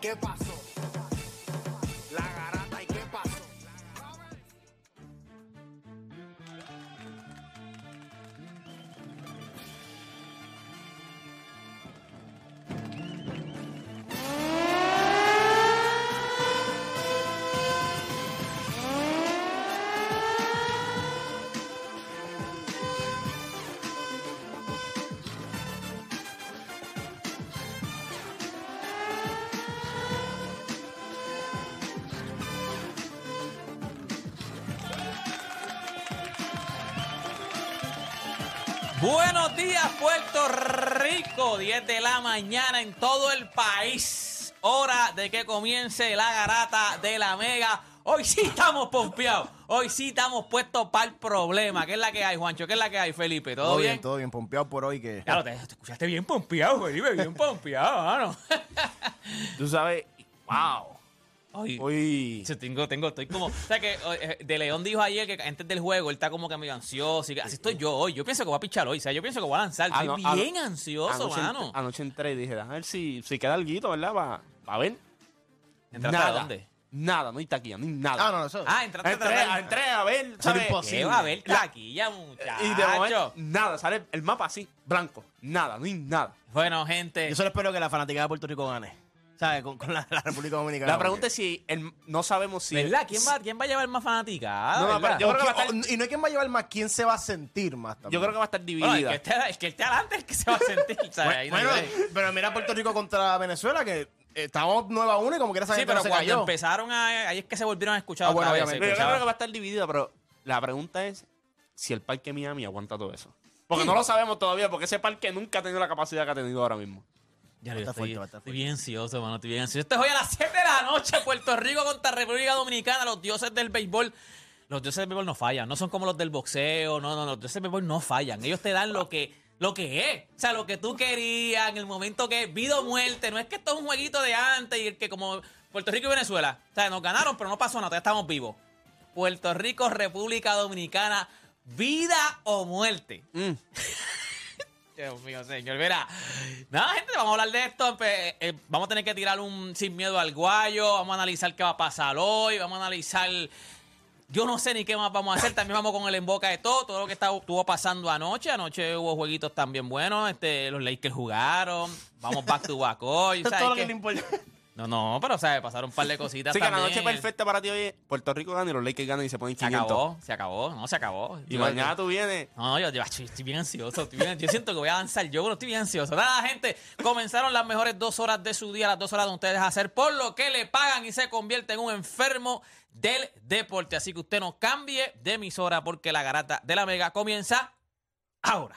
qué pasó? De la mañana en todo el país. Hora de que comience la garata de la Mega. Hoy sí estamos pompeados. Hoy sí estamos puestos para el problema. ¿Qué es la que hay, Juancho? ¿Qué es la que hay, Felipe? ¿Todo, Todo bien? bien, todo bien, pompeado por hoy que... Claro, te, te escuchaste bien pompeado, Felipe. Bien pompeado, mano. Tú sabes, wow. Hoy... Sí, tengo, tengo, estoy como. O sea que eh, De León dijo ayer que antes del juego él está como que medio ansioso. y que así estoy yo hoy. Yo pienso que voy a pichar hoy. O sea, yo pienso que voy a lanzar. Estoy Ano- ano- bien ansioso, anoche, mano. Anoche entré y dije, a ver si, si queda algo, ¿verdad? Para pa ver. ¿Entraste nada. a dónde? Nada, no hay taquilla, no hay nada. Ah, no, eso... Ah, entraste a entré, tratar- entré a ver, ¿sabes? imposible. ¿Qué va a haber taquilla, muchacho? Y de momento, nada, sale el mapa así, blanco. Nada, no hay nada. Bueno, gente. Yo solo espero que la fanaticada de Puerto Rico gane. ¿Sabes? Con, con la, la República Dominicana. La pregunta es si el- no sabemos si. ¿Verdad? ¿Quién va, ¿Quién va a llevar más fanaticada? No, no, ¿verdad? pero yo O creo que va a quién- estar- o- y no hay quien va a llevar más, ¿quién se va a sentir más también? Yo creo que va a estar Bueno, el, dividida. que esté, el que esté adelante es el que se va a sentir. ¿sabes? No Bueno, pero mira Puerto Rico contra Venezuela, que eh, estamos 9 a 1 y como quiera esa Sí, pero no se cuando cayó. empezaron a. Ahí es que se volvieron a escuchar Ah, otra bueno, vez. obviamente. se Pero yo creo que va a estar dividida, pero la pregunta es si el parque Miami aguanta todo eso. Porque no lo sabemos todavía, porque ese parque nunca ha tenido la capacidad que ha tenido ahora mismo. Ya lo estoy, fuerte, va a estar estoy bien ansioso, mano. Estoy bien ansioso. Esto es hoy a las 7 de la noche. Puerto Rico contra República Dominicana. Los dioses del béisbol. Los dioses del béisbol no fallan. No son como los del boxeo. No, no. Los dioses del béisbol no fallan. Ellos te dan lo que, lo que es. O sea, lo que tú querías en el momento que es vida o muerte. No es que esto es un jueguito de antes y el que como Puerto Rico y Venezuela. O sea, nos ganaron, pero no pasó nada. Todavía estamos vivos. Puerto Rico, República Dominicana. Vida o muerte. Mm. Dios mío, señor. Mira, nada, gente, vamos a hablar de esto. Pe- eh, vamos a tener que tirar un sin miedo al guayo. Vamos a analizar qué va a pasar hoy. Vamos a analizar. Yo no sé ni qué más vamos a hacer. También vamos con el en boca de todo. Todo lo que está- estuvo pasando anoche. Anoche hubo jueguitos también buenos. Este, los Lakers jugaron. Vamos back to back hoy. Esto es ¿sabes todo lo que le importa. No, no, pero ¿sabes? pasaron un par de cositas Así que la también. noche perfecta para ti hoy es Puerto Rico gana y los Lakers ganan y se ponen Se 500. acabó, se acabó, no, se acabó. Y Yo- mañana tú vienes. No, yo, yo estoy estoy bien ansioso. estoy bien- yo siento que voy a avanzar yo, pero estoy bien ansioso. Nada, gente, comenzaron las mejores dos horas de su día, las dos horas de ustedes hacer por lo que le pagan y se convierte en un enfermo del deporte. Así que usted no cambie de emisora porque la garata de la mega comienza ahora.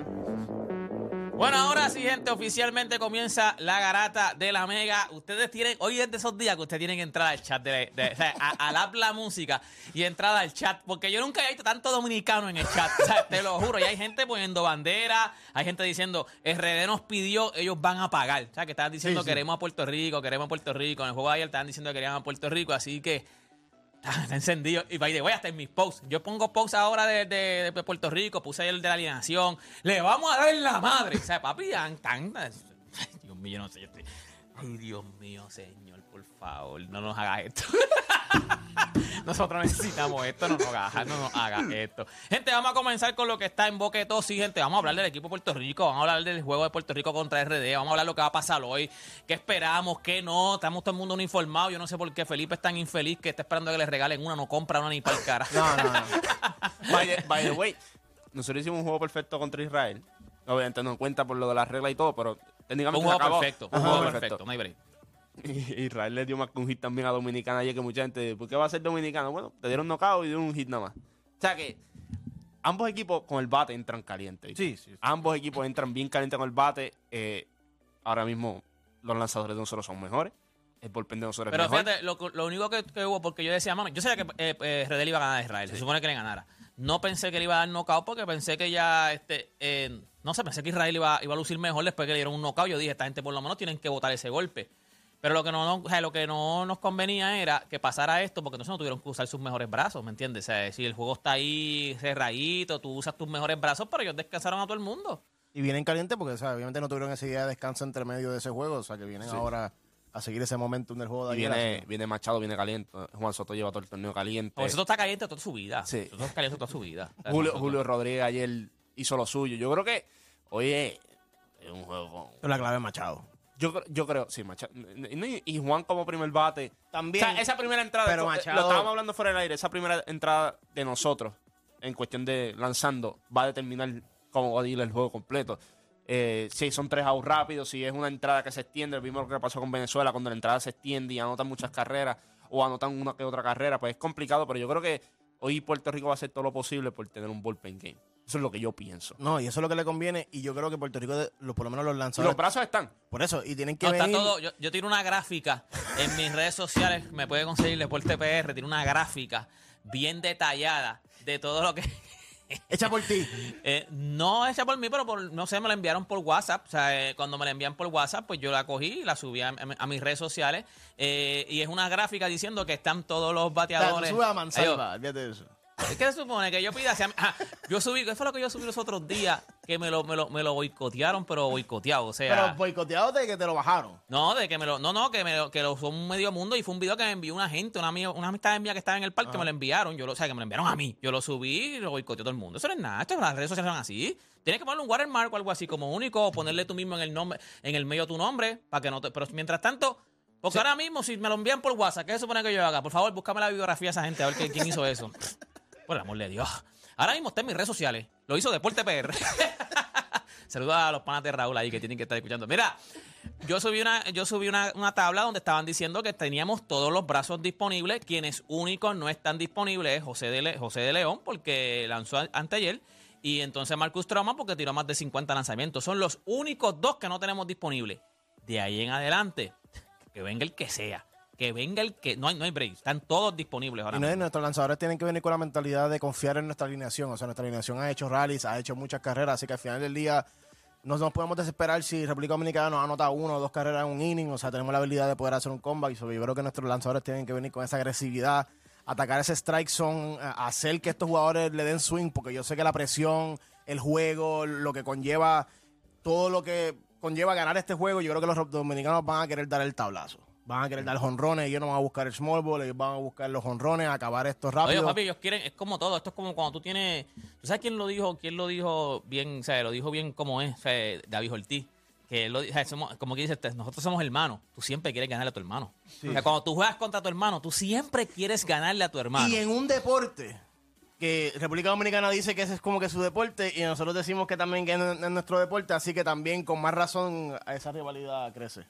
Bueno, ahora sí, gente, oficialmente comienza la garata de la mega. Ustedes tienen, hoy es de esos días que ustedes tienen que entrar al chat, de, de- o sea, a- al app La Música y entrar al chat, porque yo nunca he visto tanto dominicano en el chat, o sea, te lo juro. Y hay gente poniendo bandera, hay gente diciendo, RD nos pidió, ellos van a pagar. O sea, que estaban diciendo, Sí, sí. queremos a Puerto Rico, queremos a Puerto Rico. En el juego de ayer estaban diciendo que querían a Puerto Rico, así que... Está encendido. Y by the way, hasta en mis posts. Yo pongo posts ahora de, de- Puerto Rico, puse el de la alineación. Le vamos a dar en la madre. O sea, papi, tan, tan- Dios mío, no sé. Ay, Dios mío, señor, por favor, no nos hagas esto. Nosotros necesitamos esto, no nos hagas, no nos hagas esto. Gente, vamos a comenzar con lo que está en boca de todos. Sí, gente, vamos a hablar del equipo de Puerto Rico, vamos a hablar del juego de Puerto Rico contra RD, vamos a hablar de lo que va a pasar hoy, qué esperamos, qué no. Estamos todo el mundo uniformado. Yo no sé por qué Felipe es tan infeliz que está esperando que le regalen una, no compra una ni para el cara. No, no, no. By the, by the way, nosotros hicimos un juego perfecto contra Israel. Obviamente no cuenta por lo de las reglas y todo, pero un técnicamente juego se acabó. perfecto, un juego perfecto, no hay break. Israel le dio más que un hit también a Dominicana ayer que mucha gente, ¿por qué va a ser Dominicano? Bueno, te dieron knockout y dieron un hit nada más. O sea que ambos equipos con el bate entran calientes. Sí, sí, sí. Ambos equipos entran bien calientes con el bate. eh, ahora mismo los lanzadores de nosotros son mejores. El bullpen de nosotros Pero es mejor. fíjate, lo, lo único que, que hubo, porque yo decía, mano, yo sabía que eh, eh, Redel iba a ganar a Israel, se supone que le ganara. No pensé que le iba a dar knockout porque pensé que ya, este, eh, no sé, pensé que Israel iba, iba a lucir mejor después que le dieron un knockout. Yo dije, esta gente por lo menos tienen que botar ese golpe. Pero lo que no, no- o sea, lo que no nos convenía era que pasara esto porque entonces no tuvieron que usar sus mejores brazos, ¿me entiendes? O sea, si el juego está ahí cerradito, tú usas tus mejores brazos, pero ellos descansaron a todo el mundo. Y vienen calientes porque, o sea, obviamente no tuvieron ese día de descanso entre medio de ese juego. O sea, que vienen ahora a seguir ese momentum del juego de Y ayer. viene, así. viene Machado, viene caliente. Juan Soto lleva todo el torneo caliente. Porque eso está caliente toda su vida. Sí. Eso está caliente toda su vida. Julio, Julio Rodríguez ayer hizo lo suyo. Yo creo que, oye, es un juego con- Pero la clave es Machado. Yo, yo creo, sí, Machado. Y, Juan como primer bate. También. O sea, esa primera entrada, Pero Machado- lo estábamos hablando fuera del aire, esa primera entrada de nosotros, en cuestión de lanzando, va a determinar cómo va a ir el juego completo. Eh, si son tres outs rápidos, si es una entrada que se extiende, lo mismo que pasó con Venezuela, cuando la entrada se extiende y anotan muchas carreras, o anotan una que otra carrera, pues es complicado, pero yo creo que hoy Puerto Rico va a hacer todo lo posible por tener un bullpen game. Eso es lo que yo pienso. No, y eso es lo que le conviene. Y yo creo que Puerto Rico, de- lo- por lo menos los Y lanzadores. los brazos están. por eso, y tienen que No, está venir. todo. Yo, yo tiro una gráfica en mis redes sociales. Me puede conseguir Deporte PR. Tiene una gráfica bien detallada de todo lo que. Echa por ti. Eh, no hecha por mí, pero por, no sé, me la enviaron por WhatsApp. O sea, eh, cuando me la envían por WhatsApp, pues yo la cogí y la subí a, mis redes sociales. Eh, y es una gráfica diciendo que están todos los O sea, tú bateadores. subes a Ellos- Mansalva, olvídate de eso. ¿Qué se supone? Que yo pida. si a mí- ah, yo subí, ¿qué fue lo que yo subí los otros días? Que me lo, me lo, me lo boicotearon, pero boicoteado. O sea. Pero boicoteado de que te lo bajaron. No, de que me lo, no, no, que me lo, que lo usó un medio mundo y fue un video que me envió una gente, una amiga, una amistad mía que estaba en el parque, me lo enviaron, yo lo, o sea, que me lo enviaron a mí. Yo lo subí y lo boicoteó todo el mundo. Eso no es nada, esto las redes sociales son así. Tienes que ponerle un watermark o algo así como único, o ponerle tú mismo en el nombre, en el medio tu nombre, para que no te, pero mientras tanto, porque ahora mismo si me lo envían por WhatsApp, ¿qué se supone que yo haga? Por favor, búscame la bibliografía de esa gente, a ver qué- quién hizo eso. Por el amor de Dios. Ahora mismo está en mis redes sociales. Lo hizo Deporte PR. Saludos a los panas de Raúl ahí que tienen que estar escuchando. Mira, yo subí una, yo subí una, tabla donde estaban diciendo que teníamos todos los brazos disponibles. Quienes únicos no están disponibles es José de, José de León, porque lanzó anteayer. Y entonces Marcus Trauma, porque tiró más de 50 lanzamientos. Son los únicos dos que no tenemos disponibles. De ahí en adelante, que venga el que sea. Que venga el que. No hay, no hay break. Están todos disponibles ahora Y no, mismo. nuestros lanzadores tienen que venir con la mentalidad de confiar en nuestra alineación. O sea, nuestra alineación ha hecho rallies, ha hecho muchas carreras, así que al final del día no nos podemos desesperar si República Dominicana nos anota uno o dos carreras en un inning. O sea, tenemos la habilidad de poder hacer un comeback. Y sobre- yo creo que nuestros lanzadores tienen que venir con esa agresividad, atacar ese strike zone, hacer que estos jugadores le den swing, porque yo sé que la presión, el juego, lo que conlleva, todo lo que conlleva ganar este juego, yo creo que los dominicanos van a querer dar el tablazo. Van a querer dar jonrones, ellos no van a buscar el small ball, ellos van a buscar los jonrones, acabar esto rápido. Oye, papi, ellos quieren, es como todo, esto es como cuando tú tienes, ¿tú sabes quién lo dijo? ¿Quién lo dijo bien, o sea, lo dijo bien como es, o sea, David Ortiz? Que él lo, o sea, somos- como que dice, nosotros somos hermanos, tú siempre quieres ganarle a tu hermano. O sea, cuando tú juegas contra tu hermano, tú siempre quieres ganarle a tu hermano. Y en un deporte que República Dominicana dice que ese es como que su deporte y nosotros decimos que también que es nuestro deporte, así que también con más razón esa rivalidad crece.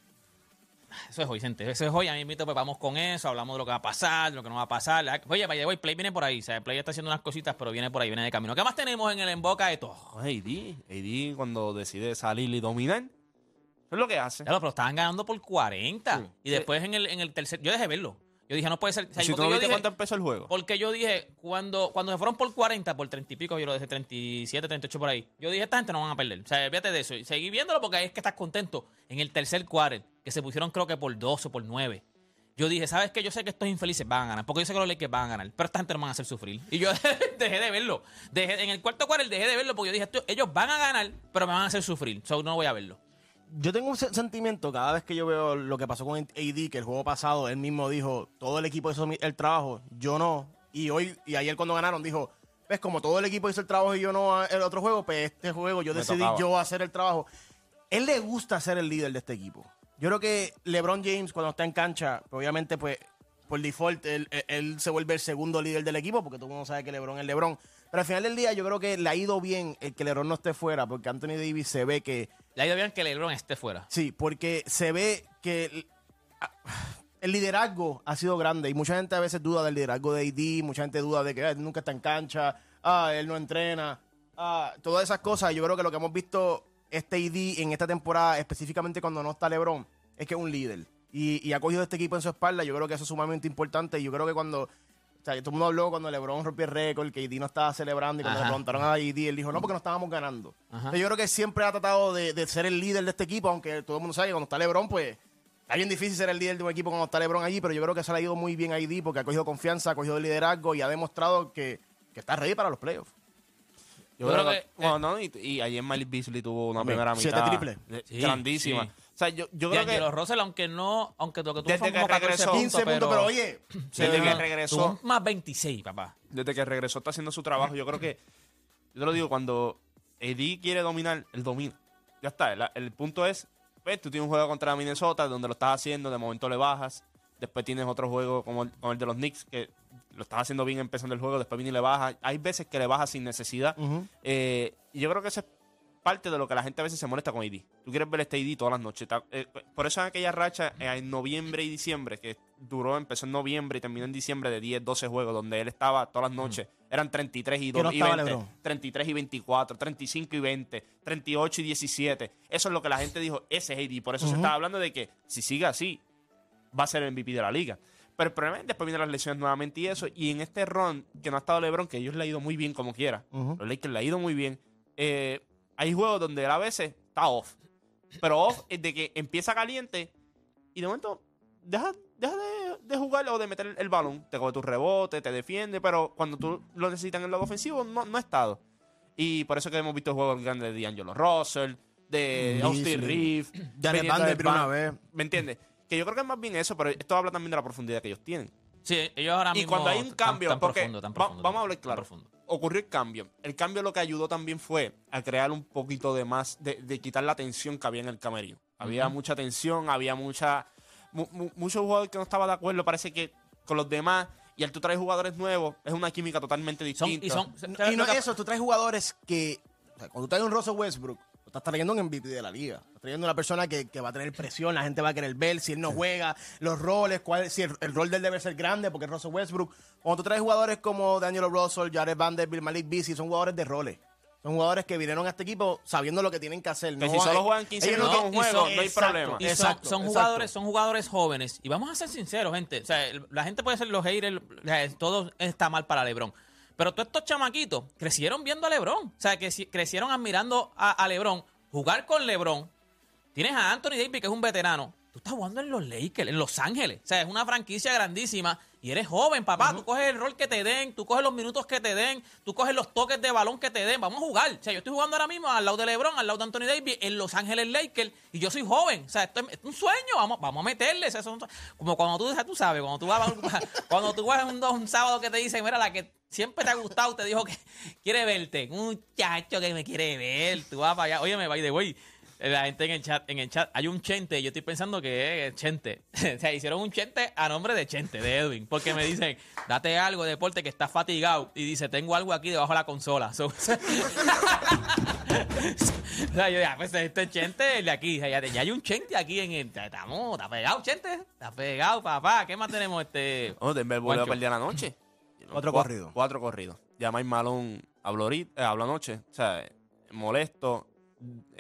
Eso es hoy, gente. Eso es hoy. A mí invito, pues vamos con eso. Hablamos de lo que va a pasar, de lo que no va a pasar. Oye, vaya, voy, Play viene por ahí. O sea, Play está haciendo unas cositas, pero viene por ahí, viene de camino. ¿Qué más tenemos en el en boca de todo? AD, AD cuando decide salir y dominar, eso es lo que hace. Lo, pero estaban ganando por 40. Sí. Y después en el, en el tercer. Yo dejé verlo. Yo dije, no puede ser. o sea, si tú no viste dije- cuánto empezó el juego. Porque yo dije, cuando, cuando se fueron por 40, por 30 y pico, yo lo dejé 37, 38 por ahí. Yo dije, esta gente no van a perder. O sea, fíjate de eso. Y seguí viéndolo porque ahí es que estás contento. En el tercer quarter, que se pusieron creo que por 12 o por 9. Yo dije, ¿sabes qué? Yo sé que estos infelices van a ganar. Porque yo sé que los Lakers van a ganar. Pero esta gente no van a hacer sufrir. Y yo dejé de verlo. Dejé, en el cuarto quarter dejé de verlo porque yo dije, "Esto- ellos van a ganar, pero me van a hacer sufrir. So, no voy a verlo. Yo tengo un se- sentimiento cada vez que yo veo lo que pasó con AD, que el juego pasado él mismo dijo, todo el equipo hizo el trabajo, yo no. Y hoy y ayer cuando ganaron dijo, ves, como todo el equipo hizo el trabajo y yo no el otro juego, pues este juego yo Me decidí tocaba. yo hacer el trabajo. Él le gusta ser el líder de este equipo. Yo creo que LeBron James cuando está en cancha, pues, obviamente pues por default él, se vuelve el segundo líder del equipo porque todo el mundo sabe que LeBron es LeBron. Pero al final del día yo creo que le ha ido bien el que LeBron no esté fuera porque Anthony Davis se ve que Le ha ido bien que LeBron esté fuera. Sí, porque se ve que el, ah, el liderazgo ha sido grande y mucha gente a veces duda del liderazgo de AD, mucha gente duda de que él nunca está en cancha, ah, él no entrena, ah, todas esas cosas. Yo creo que lo que hemos visto este ID en esta temporada, específicamente cuando no está LeBron, es que es un líder. Y, y ha cogido este equipo en su espalda. Yo creo que eso es sumamente importante. Y yo creo que cuando. O sea, todo el mundo habló cuando LeBron rompió el récord, que ID no estaba celebrando. Y cuando Ajá. le preguntaron a ID, él dijo, no, porque no estábamos ganando. Entonces, yo creo que siempre ha tratado de, de ser el líder de este equipo, aunque todo el mundo sabe que cuando está LeBron, pues. Está bien difícil ser el líder de un equipo cuando está LeBron allí, pero yo creo que se le ha ido muy bien a ID porque ha cogido confianza, ha cogido liderazgo y ha demostrado que, que está ready para los playoffs. Yo, creo, creo que, que, bueno, no, y, y ayer Miley Beasley tuvo una Hombre, primera siete mitad triples. eh, Sí, grandísima. sí. O sea, yo, yo creo que Angelo Russell, aunque no, aunque lo que tuvo Desde fue que como 14 regresó. puntos, 15 puntos, pero oye, desde eh, que regresó, tuvo más 26, papá. desde que regresó está haciendo su trabajo. Yo creo que, yo te lo digo, cuando Eddie quiere dominar, él domina. Ya está. El, el punto es, pues, tú tienes un juego contra Minnesota donde lo estás haciendo, de momento le bajas. Después tienes otro juego como el, como el de los Knicks, que lo estás haciendo bien empezando el juego, después viene y le bajas. Hay veces que le bajas sin necesidad. Ujú. Eh, y yo creo que eso es parte de lo que la gente a veces se molesta con AD. Tú quieres ver este AD todas las noches. Eh, por eso en aquella racha eh, en noviembre y diciembre, que duró, empezó en noviembre y terminó en diciembre de 10, 12 juegos, donde él estaba todas las noches. Eran 33 y, Que no 2, y estaba 20, LeBron. 33 y 24, 35 y 20, 38 y 17. Eso es lo que la gente dijo, ese es AD. Por eso se estaba hablando de que si sigue así, va a ser el MVP de la liga. Pero el problema es después vienen las lesiones nuevamente y eso. Y en este run que no ha estado LeBron, que ellos le ha ido muy bien como quiera. Ujú. Los Lakers le ha ido muy bien. eh, hay juegos donde él a veces está off. Pero off es de que empieza caliente y de momento deja, deja de, de jugar o de meter el balón. Te coge tu rebote, te defiende, pero cuando tú lo necesitas en el lado ofensivo, no, no ha estado. Y por eso que hemos visto juegos grandes de D'Angelo Russell, de Beasley. Austin Reeves. Jared Vanderbilt una vez. ¿Me entiendes? Que yo creo que es más bien eso, pero esto habla también de la profundidad que ellos tienen. Sí, ellos ahora Y mismo. cuando hay un cambio, tan porque profundo, tan va- profundo, vamos a hablar claro. profundo. Ocurrió el cambio. El cambio lo que ayudó también fue a crear un poquito de más, de, de quitar la tensión que había en el camerino. Había mucha tensión, había mucha, mu- mu- muchos jugadores que no estaban de acuerdo, parece que con los demás. Y al tú traes jugadores nuevos, es una química totalmente Son, distinta. y son, Y no que- eso, tú traes jugadores que. o sea, cuando tú traes un Russell Westbrook, estás trayendo un MVP de la liga. Estás trayendo una persona que, que va a tener presión, la gente va a querer ver si él no juega, los roles, cuál, si el, el rol de él debe ser grande, porque Russell Westbrook. Cuando tú traes jugadores como Daniel Russell, Jared Vanderbilt, Malik Beasley, son jugadores de roles. Son jugadores que vinieron a este equipo sabiendo lo que tienen que hacer. Que No si solo juegan 15 ellos minutos no- un juego, son- no hay exacto, problema. Y son, exacto, son exacto. jugadores, son jugadores jóvenes. Y vamos a ser sinceros, gente. O sea, la gente puede ser los haters, o sea, todo está mal para LeBron. Pero todos estos chamaquitos crecieron viendo a LeBron. O sea, que crecieron admirando a, a LeBron. Jugar con LeBron. Tienes a Anthony Davis, que es un veterano. Tú estás jugando en los Lakers, en Los Ángeles. O sea, es una franquicia grandísima. Y eres joven, papá. Tú coges el rol que te den, tú coges los minutos que te den, tú coges los toques de balón que te den. Vamos a jugar. O sea, yo estoy jugando ahora mismo al lado de LeBron, al lado de Anthony Davis, en Los Ángeles Lakers. Y yo soy joven. O sea, esto es, un sueño. Vamos, vamos a meterle. O sea, son- como cuando tú, tú sabes, cuando tú vas, cuando tú vas un, un sábado que te dicen, mira, la que siempre te ha gustado, te dijo que quiere verte. Un muchacho que me quiere ver. Tú vas para allá. Oye, me va de güey. La gente en el chat, en el chat, hay un chente, yo estoy pensando que es chente. o sea, hicieron un chente a nombre de chente, de Edwin, porque me dicen, date algo de deporte que estás fatigado. Y dice, tengo algo aquí debajo de la consola. So- o sea, yo ya, pues este chente el de aquí, o sea, ya, ya hay un chente aquí en el. Estamos, está pegado, chente. Está pegado, papá. ¿Qué más tenemos? Este. Oh, Denver volvió a perder anoche. Cuatro Cua- corridos. Cuatro corridos. Ya Mike Malone habló, ahorita- eh, habló anoche. O sea, molesto.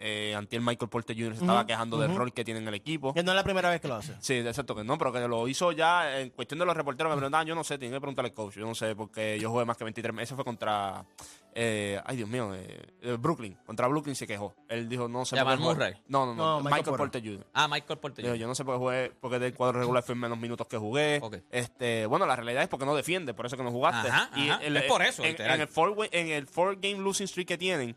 Eh, Antiel Michael Porter Jr. se estaba quejando del rol que tiene en el equipo. Que no es la primera vez que lo hace. Sí, exacto que no, pero que lo hizo ya en cuestión de los reporteros. Me preguntaban, yo no sé, tiene que preguntarle al coach. Yo no sé, porque yo jugué más que 23 meses. Eso fue contra. eh, ay, Dios mío, eh, eh, Brooklyn. Contra Brooklyn se quejó. Él dijo, no sé. jugué- Murray. No, no, no. No, Michael Michael, Porter. Porter Jr. Ah, Michael Porter. Dijo, yo no sé por qué jugué, porque del cuadro regular fue menos minutos que jugué. Este, bueno, la realidad es porque no defiende, por eso que no jugaste. Ajá, y ajá. el- Es por eso, En, en el four, en el four game losing streak que tienen,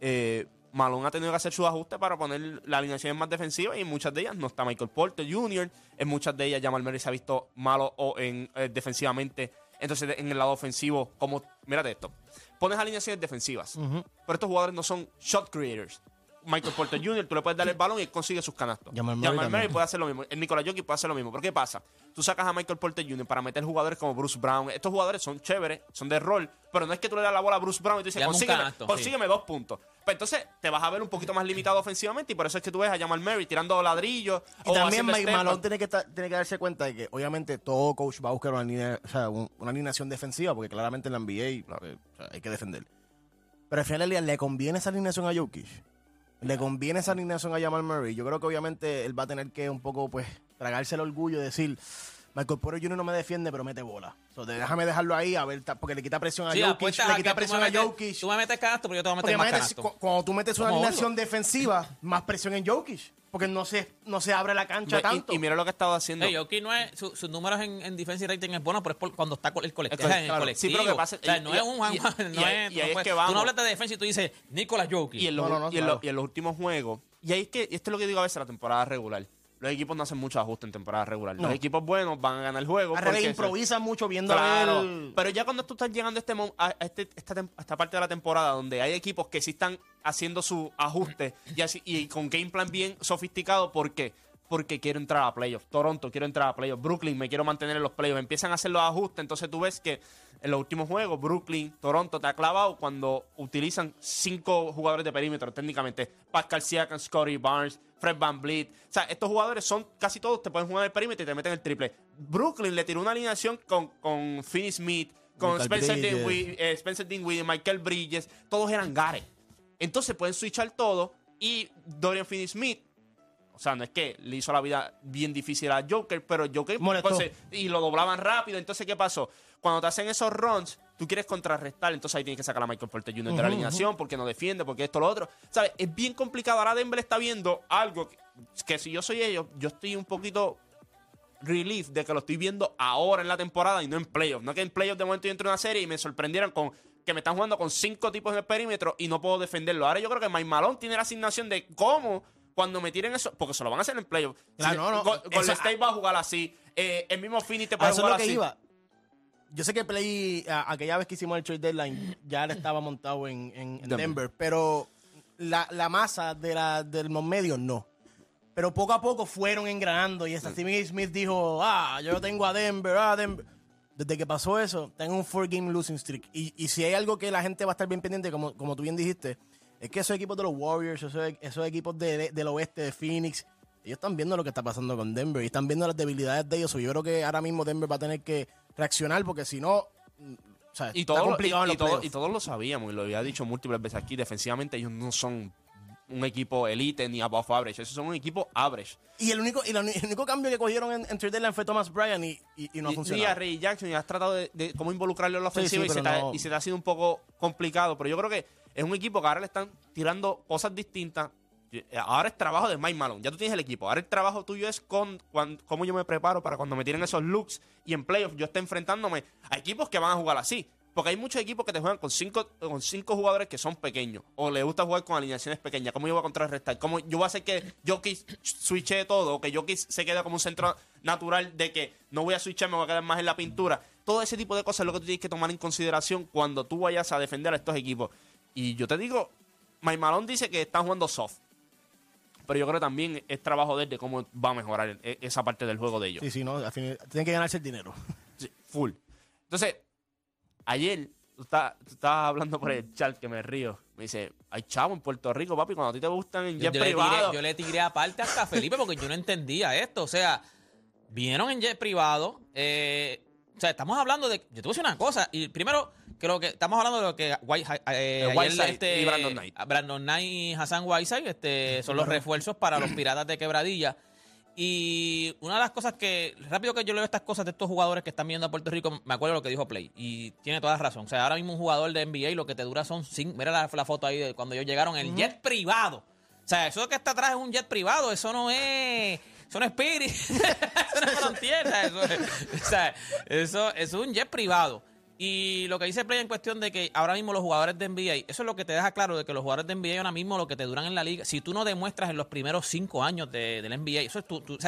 eh, Malone ha tenido que hacer sus ajustes para poner la alineación más defensiva y en muchas de ellas no está Michael Porter Jr., en muchas de ellas Jamal Murray se ha visto malo o en, eh, defensivamente. Entonces, en el lado ofensivo, como, mírate esto, pones alineaciones defensivas, pero estos jugadores no son shot creators. Michael Porter Jr., tú le puedes dar el balón y él consigue sus canastos. Jamal Murray puede hacer lo mismo. El Nikola Jokic puede hacer lo mismo. ¿Pero qué pasa? Tú sacas a Michael Porter Jr. para meter jugadores como Bruce Brown. Estos jugadores son chéveres, son de rol, pero no es que tú le das la bola a Bruce Brown y tú dices, consígueme, canasto, consígueme dos puntos. Pues entonces te vas a ver un poquito más limitado ofensivamente y por eso es que tú ves a Jamal Murray tirando ladrillos. Y o también Mike Malone tiene que, estar- tiene que darse cuenta de que obviamente todo coach va a buscar una, línea, o sea, un- una alineación defensiva, porque claramente en la NBA o sea, hay que defender. Pero al final del día, ¿le conviene esa alineación a Jokic? Le conviene esa alineación a Jamal Murray. Yo creo que obviamente él va a tener que un poco, pues, tragarse el orgullo y decir, Michael Porter Jr. no me defiende, pero mete bola. So, déjame dejarlo ahí, a ver, porque le quita presión a Sí, Jokic, le quita presión a metes- Jokic. Tú me metes canasto, pero yo te voy a meter Porque más canasto. cu- cuando tú metes una alineación defensiva, más presión en Jokic. Porque no se, no se abre la cancha Ve, tanto. Y, y mira lo que ha estado haciendo. Ey, Jokic no es, su- sus números en, en defensa y rating es bueno, pero es por- cuando está con el colectivo. Es en el claro. colectivo. Sí, pero que pasa- o sea, y- no y- es un Juan no es, tú no es puedes- que Tú vamos. no hablas de defensa y tú dices Nicolás Jokic. Y en los, No, no, no, y en claro. los- y en los últimos juegos. Y ahí es que, esto es lo que digo a veces la temporada regular. Los equipos no hacen mucho ajuste en temporada regular. No. Los equipos buenos van a ganar el juego. Al revés, porque se- improvisan mucho viendo a Claro, ver- pero ya cuando tú estás llegando a, este, a este- esta, a parte de la temporada donde hay equipos que sí están haciendo su ajuste y, así, y con game plan bien sofisticado, ¿por qué? Porque quiero entrar a playoffs. Toronto quiero entrar a playoffs. Brooklyn me quiero mantener en los playoffs. Empiezan a hacer los ajustes. Entonces tú ves que en los últimos juegos, Brooklyn, Toronto te ha clavado cuando utilizan cinco jugadores de perímetro técnicamente. Pascal Siakam, Scotty Barnes, Fred Van Vliet. O sea, estos jugadores son casi todos, te pueden jugar el perímetro y te meten el triple. Brooklyn le tiró una alineación con, con Finney Smith, con Michael Spencer. Dinwiddie, eh, Spencer Dinwiddie, Michael Bridges. Todos eran Gare. Entonces pueden switchar todo y Dorian Finney-Smith o sea, no es que le hizo la vida bien difícil a Joker, pero Joker Molestó. entonces, y lo doblaban rápido. Entonces, ¿qué pasó? Cuando te hacen esos runs, tú quieres contrarrestar, entonces ahí tienes que sacar a Michael Porter Jr. de la alineación porque no defiende, porque esto, lo otro. ¿Sabes? Es bien complicado. Ahora Denver está viendo algo que, que si yo soy ellos, yo estoy un poquito relief de que lo estoy viendo ahora en la temporada y no en playoffs. No que en playoffs de momento yo entro en una serie y me sorprendieron con que me están jugando con cinco tipos en el perímetro y no puedo defenderlo. Ahora yo creo que Mike Malone tiene la asignación de cómo cuando me tiren eso, porque se lo van a hacer en playoffs. Claro, Si- no, no, Golden eso- State va a jugar así. eh, el mismo Finney te puede eso es jugar lo que así. iba. Yo sé que Play, a- aquella vez que hicimos el trade deadline, ya él estaba montado en, en- en Denver. Pero la, la masa de, la, de los medios no. Pero poco a poco fueron engranando y hasta Stephen A. Smith dijo, ah, yo tengo a Denver, ah, Denver. Desde que pasó eso, tengo un four game losing streak. Y, y si hay algo que la gente va a estar bien pendiente, como, como tú bien dijiste, es que esos equipos de los Warriors, esos, esos equipos de- del oeste de Phoenix, ellos están viendo lo que está pasando con Denver y están viendo las debilidades de ellos. Yo creo que ahora mismo Denver va a tener que reaccionar porque si no, mm, o sea, Y, todo, complicado y, y todo- y todos lo sabíamos y lo había dicho múltiples veces aquí. Defensivamente ellos no son un equipo elite ni above average. Esos son un equipo average. Y el único, y la el único cambio que cogieron en, en trade deadline fue Thomas Bryan y, y, y no ha funcionado. Y a Ray Jackson y has tratado de, de cómo involucrarlo en la ofensiva sí, y, se pero te ha, no- y se te ha sido un poco complicado. Pero yo creo que es un equipo que ahora le están tirando cosas distintas. Ahora es trabajo de Mike Malone. Ya tú tienes el equipo. Ahora el trabajo tuyo es con cómo yo me preparo para cuando me tiren esos looks y en playoffs yo esté enfrentándome a equipos que van a jugar así. Porque hay muchos equipos que te juegan con cinco, con cinco jugadores que son pequeños. O le gusta jugar con alineaciones pequeñas. ¿Cómo yo voy a contrarrestar? ¿Cómo yo voy a hacer que Jokic switche todo? O que Jokic se quede como un centro natural de que no voy a switchar, me voy a quedar más en la pintura. Todo ese tipo de cosas es lo que tú tienes que tomar en consideración cuando tú vayas a defender a estos equipos. Y yo te digo, Mike Malone dice que están jugando soft. Pero yo creo que también es trabajo de él de cómo va a mejorar e- esa parte del juego de ellos. Sí, sí, no, al final tienen que ganarse el dinero. Sí, full. Entonces, ayer tú, estás- tú estabas hablando por el chat que me río. Me dice, hay chavo en Puerto Rico, papi, cuando a ti te gustan en jet yo privado. tiré, yo le tiré aparte hasta Felipe porque yo no entendía esto. O sea, vinieron en jet privado. eh, o sea, estamos hablando de. Yo te voy a decir una cosa. Y primero, creo que estamos hablando de lo que White, eh, ayer, Whiteside y Brandon Knight. Brandon Knight y Hassan Whiteside este, son los refuerzos para los piratas de quebradilla. Y una de las cosas que, rápido que yo leo estas cosas de estos jugadores que están viendo a Puerto Rico, me acuerdo lo que dijo Play. Y tiene toda la razón. O sea, ahora mismo un jugador de NBA lo que te dura son cinco. Mira la, la foto ahí de cuando ellos llegaron el jet privado. O sea, eso que está atrás es un jet privado. Eso no es. Eso no es Spirit. eso no es Eso, es- o sea, eso, eso es un jet privado. Y lo que dice Play en cuestión de que ahora mismo los jugadores de NBA, eso es lo que te deja claro de que los jugadores de NBA ahora mismo lo que te duran en la liga, si tú no demuestras en los primeros cinco años de, del NBA, eso es tu, tu- o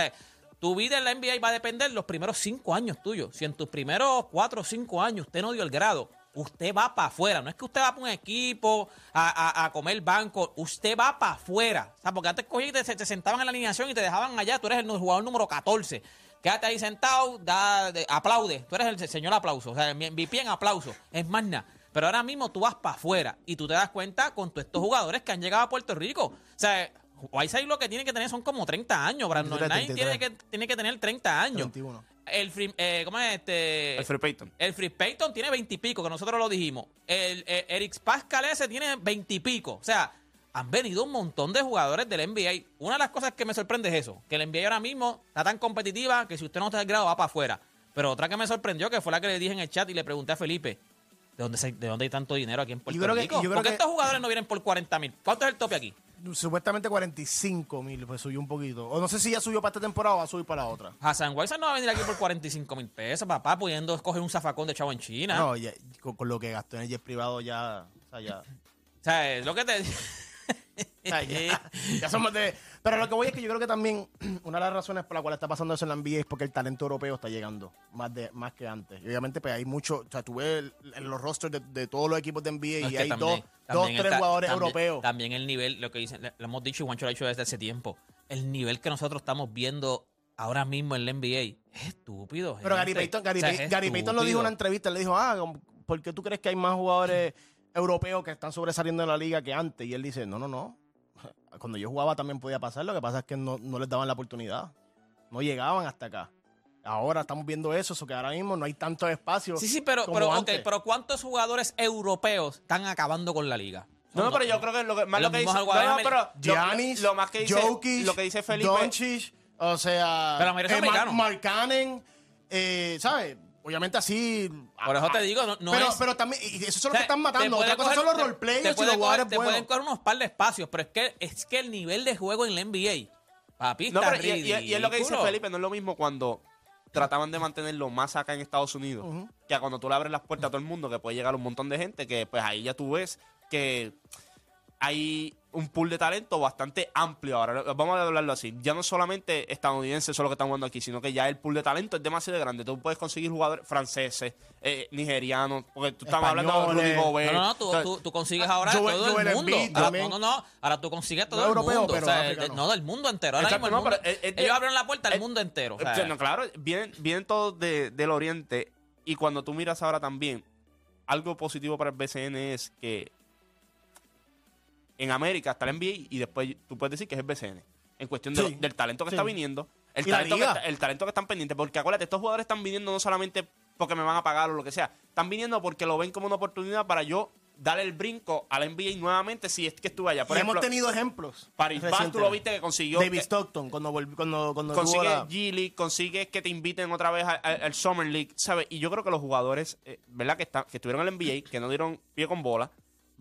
tu vida en la NBA va a depender de los primeros cinco años tuyos. Si en tus primeros cuatro o cinco años usted no dio el grado, usted va para afuera. No es que usted va para un equipo a, a- a comer banco, usted va para afuera. O sea, porque antes cogí y te, te sentaban en la alineación y te dejaban allá, tú eres el jugador número 14. Quédate ahí sentado, da, de- aplaude. Tú eres el señor aplauso. O sea, mi MVP en aplauso. Es más nada. Pero ahora mismo tú vas para afuera y tú te das cuenta con todos estos jugadores que han llegado a Puerto Rico. O sea, Whiteside lo que tiene que tener son como 30 años. Brandon 33, Knight tiene que, tiene que tener 30 años. 31. El free- eh, ¿Cómo es este? El Free Payton. El Free Payton tiene 20 y pico, que nosotros lo dijimos. El, eh, Eric Pascal ese tiene 20 y pico. O sea, han venido un montón de jugadores del NBA. Una de las cosas que me sorprende es eso, que el NBA ahora mismo está tan competitiva que si usted no está del grado va para afuera. Pero otra que me sorprendió, que fue la que le dije en el chat y le pregunté a Felipe, ¿de dónde, se- de dónde hay tanto dinero aquí en Puerto creo que- Rico? yo creo ¿Por qué que- estos jugadores no vienen por 40 mil? ¿Cuánto es el tope aquí? Supuestamente 45 mil, pues subió un poquito. O no sé si ya subió para esta temporada o va a subir para la otra. Hassan Whiteside no va a venir aquí por 45 mil pesos, papá, pudiendo escoger un zafacón de chavo en China. No, ya- con, con lo que gastó en el jet privado ya. O sea, ya. O sea, es lo que te... o sea, ya, ya somos de. Pero lo que voy es que yo creo que también una de las razones por la cual está pasando eso en la NBA es porque el talento europeo está llegando más de más que antes. Y obviamente, pues hay mucho. O sea, tú ves el- en los rosters de, de todos los equipos de NBA No, es y que hay también- dos, dos también tres jugadores también- europeos. También el nivel, lo que dicen, le- lo hemos dicho y Juancho lo ha dicho desde hace tiempo, el nivel que nosotros estamos viendo ahora mismo en la NBA es estúpido. Pero Gary. Payton, Gary, O sea, Pay- es Gary Payton lo dijo en una estúpido. entrevista. Le dijo, ah, ¿por qué tú crees que hay más jugadores europeos que están sobresaliendo en la liga que antes? Y él dice, no, no, no. Cuando yo jugaba también podía pasar. Lo que pasa es que no, no les daban la oportunidad. No llegaban hasta acá. Ahora estamos viendo eso, eso que ahora mismo no hay tanto espacio. Sí, sí, pero, como pero, pero ¿cuántos jugadores europeos están acabando con la liga? No, no, pero yo creo que lo que, más lo que dice. No, no, pero lo- Giannis, lo, más que dice, Jokic, lo que dice Felipe. Doncic, o sea, Pero. Mark Cannon, eh, ¿sabes? Obviamente así. Por eso te digo, no, no pero, es... pero también, y eso son O los sea, que están te matando. Otra cosa coger- son los te- roleplayers te y puede los jugadores Te pueden coger unos par de espacios, pero es que, es que el nivel de juego en la NBA, papi, No, está pero y, y- y es lo que dice. Felipe, no es lo mismo cuando trataban de mantenerlo más acá en Estados Unidos que a cuando tú le abres las puertas a todo el mundo, que puede llegar un montón de gente, que pues ahí ya tú ves que hay un pool de talento bastante amplio ahora. Vamos a hablarlo así. Ya no solamente estadounidenses son los que están jugando aquí, sino que ya el pool de talento es demasiado grande. Tú puedes conseguir jugadores franceses, eh, nigerianos, porque tú estabas hablando de Rudy. Gobert. No, no, no, tú, Entonces, tú, tú consigues ahora Joel- todo el mundo. Ahora, no, no, no. Ahora tú consigues todo No el europeo, mundo. pero o sea, africano. no, del mundo entero. Ahora Exacto, mismo el no, mundo- pero, eh, ellos eh, abren la puerta al mundo entero. o sea, no, claro, vienen, vienen todos de- del oriente y cuando tú miras ahora también, algo positivo para el BCN es que en América está el NBA y después tú puedes decir que es el BCN. En cuestión de Sí, lo- del talento que sí. está viniendo, el la talento, que está- el talento que están pendientes. Porque acuérdate, estos jugadores están viniendo no solamente porque me van a pagar o lo que sea, están viniendo porque lo ven como una oportunidad para yo darle el brinco a la NBA nuevamente si es que estuve allá. Por y ejemplo, hemos tenido ejemplos. Paris Bass, tú lo viste que consiguió... David que- Stockton, cuando, volvió- cuando, cuando tuvo consigues la- G League, consigues que te inviten otra vez al Summer League, ¿sabes? Y yo creo que los jugadores, eh, ¿verdad? Que, están, que estuvieron en el NBA, que no dieron pie con bola,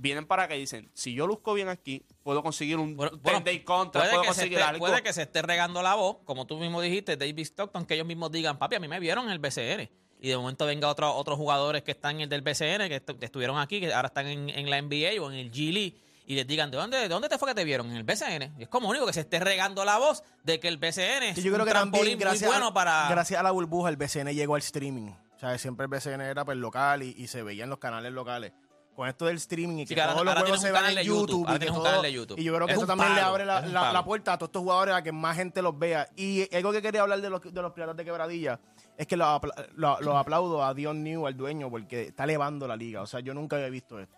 vienen para acá y dicen, si yo luzco bien aquí, puedo conseguir un Bueno, 10 bueno, day contract, puede puedo que, se conseguir esté, algo. puede que se esté regando la voz, como tú mismo dijiste, David Stockton, que ellos mismos digan, papi, a mí me vieron en el BCN. Y de momento venga otro, otros jugadores que están en el del BCN, que estu- que estuvieron aquí, que ahora están en, en la NBA o en el G League, y les digan, ¿de dónde, ¿de dónde te fue que te vieron? En el BCN. Y es como único que se esté regando la voz de que el BCN es Sí, yo creo un que trampolín también, gracias, muy bueno a, para... gracias a la burbuja, el BCN llegó al streaming. O sea, siempre el BCN era pues, local y, y se veía en los canales locales. Con esto del streaming y Sí, que, ahora- todos los ahora juegos se canal en YouTube, y, que tienes un todo- canal de YouTube. y yo creo que Es eso también le abre la, puerta a todos estos jugadores a que más gente los vea. Y algo que quería hablar de los, de los piratas de quebradilla es que lo, apla- lo- lo aplaudo a Dion New, al dueño, porque está elevando la liga. O sea, yo nunca había visto esto.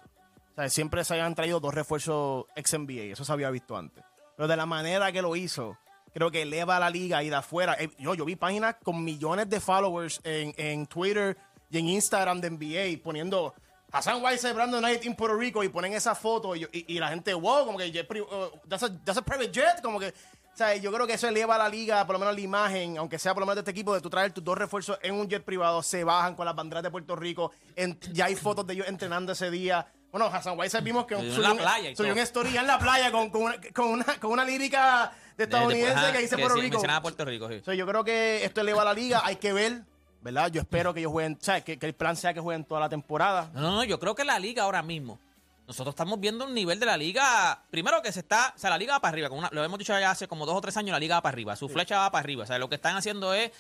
O sea, siempre se habían traído dos refuerzos ex NBA, eso se había visto antes. Pero de la manera que lo hizo, creo que eleva la liga y de afuera. eh, yo, yo vi páginas con millones de followers en, en Twitter y en Instagram de NBA poniendo Hassan White Brandon Knight en Puerto Rico y ponen esa foto y, yo- y- y la gente, wow, como que jet uh, that's, a, that's a private jet, como que. O sea, yo creo que eso eleva a la liga, por lo menos la imagen, aunque sea por lo menos de este equipo, de tú traer tus dos refuerzos en un jet privado, se bajan con las banderas de Puerto Rico. en- ya hay fotos de ellos entrenando ese día. Bueno, Hassan White vimos que subió, la un- playa subió una historia en la playa con, con, una, con, una, con una lírica de de- de- estadounidense que dice Puerto Rico. Puerto Rico, sí. O sea, yo creo que esto eleva a la liga, hay que ver, ¿verdad? Yo espero que ellos jueguen, o sea, que, que el plan sea que jueguen toda la temporada. No, no, no, yo creo que la liga ahora mismo, nosotros estamos viendo un nivel de la liga, primero que se está, o sea, la liga va para arriba, como una- lo hemos dicho ya hace como dos o tres años, la liga va para arriba, su flecha va para arriba, o sea, lo que están haciendo es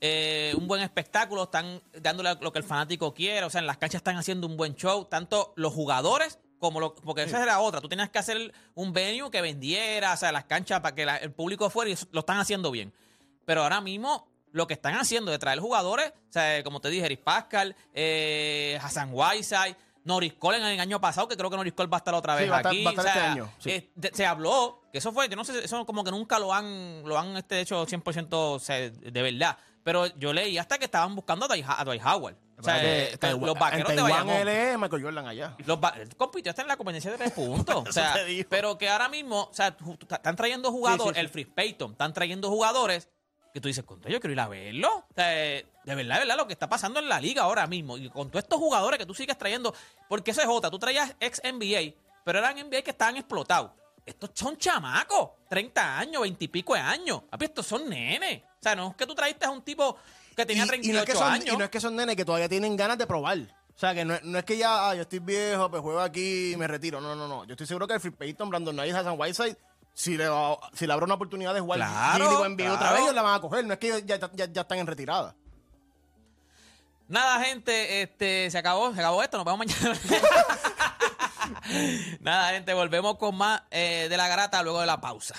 eh, un buen espectáculo, están dándole lo que el fanático quiere, o sea, en las canchas están haciendo un buen show, tanto los jugadores como lo, porque esa era otra, tú tenías que hacer un venue que vendiera, o sea, las canchas para que la- el público fuera y eso lo están haciendo bien. Pero ahora mismo lo que están haciendo de traer jugadores, o sea, como te dije, Eric Pascal, eh, Hassan Whiteside, Norris Cole en el año pasado, que creo que Norris Cole va a estar otra vez Sí, va a estar- aquí. va a estar o sea, este año, sí. eh, de- se habló, que eso fue, yo no sé, eso como que nunca lo han, lo han este, hecho 100% o sea, de verdad. Pero yo leí hasta que estaban buscando a Dwight, a Dwight Howard. O sea, eh, Taiwán- los vaqueros en de Bayamón. él es Michael Jordan allá. Los compitió hasta en la competencia de tres puntos. o sea, pero que ahora mismo, o sea, están trayendo jugadores, Sí, sí, sí. el Free Payton, están trayendo jugadores que tú dices, contra yo quiero ir a verlo. O sea, eh, de verdad, de verdad, lo que está pasando en la liga ahora mismo. Y con todos estos jugadores que tú sigues trayendo, porque eso es otra, tú traías ex NBA, pero eran NBA que estaban explotados. Estos son chamacos, 30 años, 20 y pico de años. Estos son nenes. O sea, no es que tú traíste a un tipo que tenía Y- 38 y, no es que son, años. y no es que son nenes que todavía tienen ganas de probar. O sea, que no, es- no es que ya, ah, yo estoy viejo, pues juego aquí y me retiro. No, no, no. Yo estoy seguro que el Free Payton, Brandon Knight, Hassan Whiteside, si le, va- si le abre una oportunidad de jugar Claro, G-League o NBA otra vez, ellos la van a coger. No es que ya, ya- ya están en retirada. Nada, gente, este, se acabó, se acabó esto, nos vemos mañana. Nada, gente, volvemos con más eh, de la garata luego de la pausa.